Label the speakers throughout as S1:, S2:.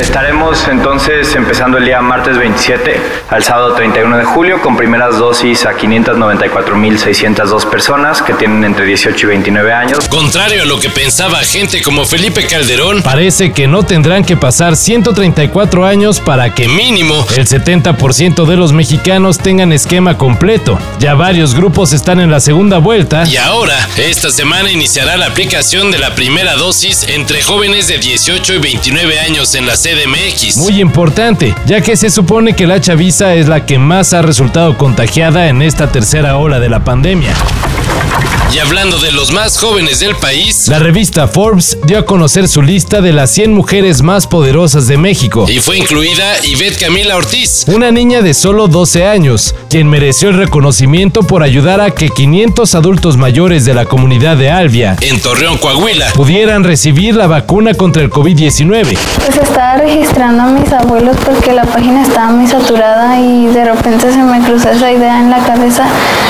S1: Estaremos entonces empezando el día martes 27 al sábado 31 de julio con primeras dosis a 594.602 personas que tienen entre 18 y 29 años.
S2: Contrario a lo que pensaba gente como Felipe Calderón,
S3: Parece que no tendrán que pasar 134 años para que mínimo el 70% de los mexicanos tengan esquema completo. Ya varios grupos están en la segunda vuelta.
S2: y ahora, esta semana iniciará la aplicación de la primera dosis entre jóvenes de 18 y 29 años en la
S3: Muy importante, ya que se supone que la chaviza es la que más ha resultado contagiada en esta tercera ola de la pandemia.
S2: Y hablando de los más jóvenes del país,
S3: La revista Forbes dio a conocer su lista de las 100 mujeres más poderosas de México.
S2: y fue incluida Ivette Camila Ortiz,
S3: Una niña de solo 12 años, quien mereció el reconocimiento por ayudar a que 500 adultos mayores de la comunidad de Albia
S2: en Torreón, Coahuila.
S3: pudieran recibir la vacuna contra el COVID-19.
S4: Pues estaba registrando a mis abuelos porque la página estaba muy saturada y de repente se me cruzó esa idea en la cabeza.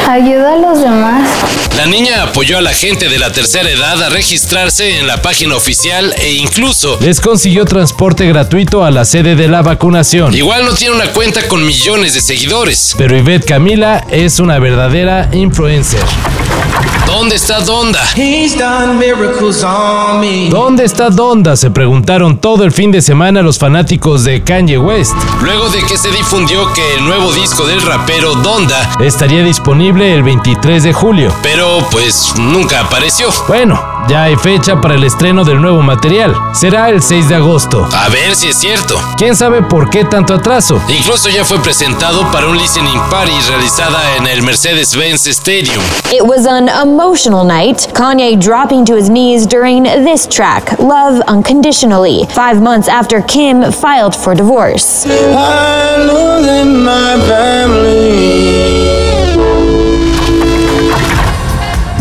S4: Ayuda a los demás.
S2: La niña apoyó a la gente de la tercera edad a registrarse en la página oficial e incluso
S3: Les consiguió transporte gratuito a la sede de la vacunación.
S2: igual no tiene una cuenta con millones de seguidores.
S3: Pero Ivette Camila es una verdadera influencer.
S2: ¿Dónde está Donda?
S5: He's done miracles on me.
S3: ¿Dónde está Donda? Se preguntaron todo el fin de semana los fanáticos de Kanye West.
S2: Luego de que se difundió que el nuevo disco del rapero Donda,
S3: Estaría disponible el 23 de julio.
S2: pero pues nunca apareció.
S3: Bueno, ya hay fecha para el estreno del nuevo material. Será el 6 de agosto.
S2: A ver si es cierto.
S3: ¿Quién sabe por qué tanto atraso?
S2: Incluso ya fue presentado para un listening party realizada en el Mercedes-Benz Stadium.
S6: It was an emotional night. Kanye dropping to his knees during this track, Love Unconditionally, five months after Kim filed for divorce.
S5: I know that my family.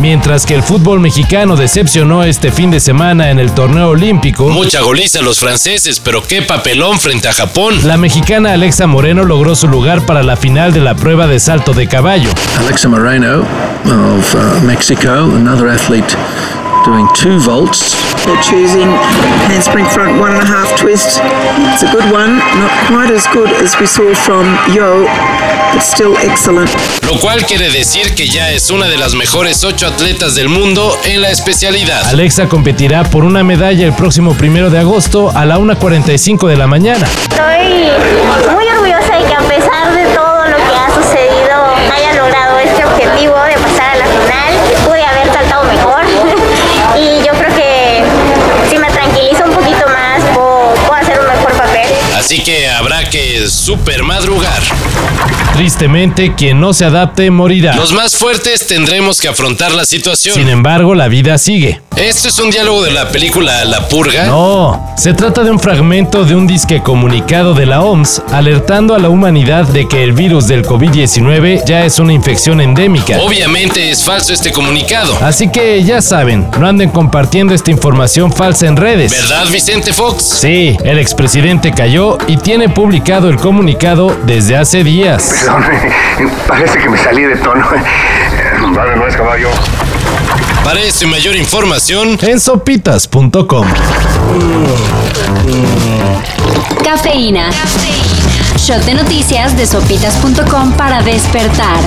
S3: Mientras que el fútbol mexicano decepcionó este fin de semana en el torneo olímpico,
S2: Mucha goliza a los franceses, pero qué papelón frente a Japón.
S3: la mexicana Alexa Moreno logró su lugar para la final de la prueba de salto de caballo.
S7: Alexa Moreno of uh, Mexico, another athlete doing two vaults.
S8: They're choosing handspring front one and a half twist. It's a good one, not quite as good as we saw from Yo, still excellent.
S2: Lo cual quiere decir que ya es una de las mejores ocho atletas del mundo en la especialidad.
S3: Alexa competirá por una medalla el próximo primero de agosto a la 1.45 de la mañana.
S4: Estoy muy orgullosa de que a pesar de todo lo que ha sucedido haya logrado este objetivo de pasar a la final. Pude haber saltado mejor y yo creo que si me tranquilizo un poquito más puedo, puedo hacer un mejor papel.
S2: Así que que super madrugar.
S3: Tristemente, quien no se adapte morirá.
S2: Los más fuertes tendremos que afrontar la situación.
S3: Sin embargo, la vida sigue.
S2: Esto es un diálogo de la película La Purga.
S3: No, se trata de un fragmento de un disque comunicado de la OMS alertando a la humanidad de que el virus del COVID-19 ya es una infección endémica.
S2: Obviamente es falso este comunicado.
S3: Así que ya saben, no anden compartiendo esta información falsa en redes.
S2: ¿Verdad, Vicente Fox?
S3: Sí, el expresidente cayó y tiene publicado el comunicado desde hace días.
S9: Perdón, parece que me salí de tono. Vale, no es caballo.
S2: Y mayor información,
S3: En sopitas.com.
S10: Cafeína. Shot de noticias de sopitas.com para despertar.